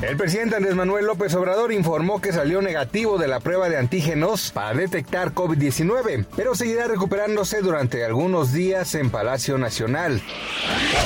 El presidente Andrés Manuel López Obrador informó que salió negativo de la prueba de antígenos para detectar COVID-19, pero seguirá recuperándose durante algunos días en Palacio Nacional.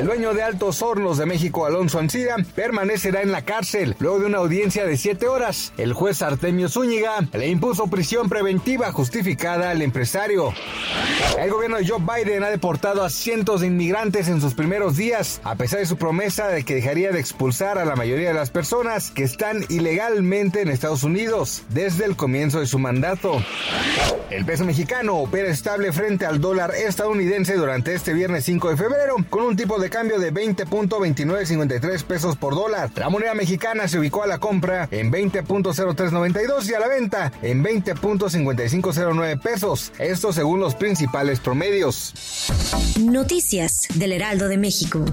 El dueño de Altos Hornos de México, Alonso Ancira, permanecerá en la cárcel luego de una audiencia de siete horas. El juez Artemio Zúñiga le impuso prisión preventiva justificada al empresario. El gobierno de Joe Biden ha deportado a cientos de inmigrantes en sus primeros días, a pesar de su promesa de que dejaría de expulsar a la mayoría de las personas que están ilegalmente en Estados Unidos desde el comienzo de su mandato. El peso mexicano opera estable frente al dólar estadounidense durante este viernes 5 de febrero, con un tipo de cambio de 20.2953 pesos por dólar. La moneda mexicana se ubicó a la compra en 20.0392 y a la venta en 20.5509 pesos. Esto según los principales promedios. Noticias del Heraldo de México.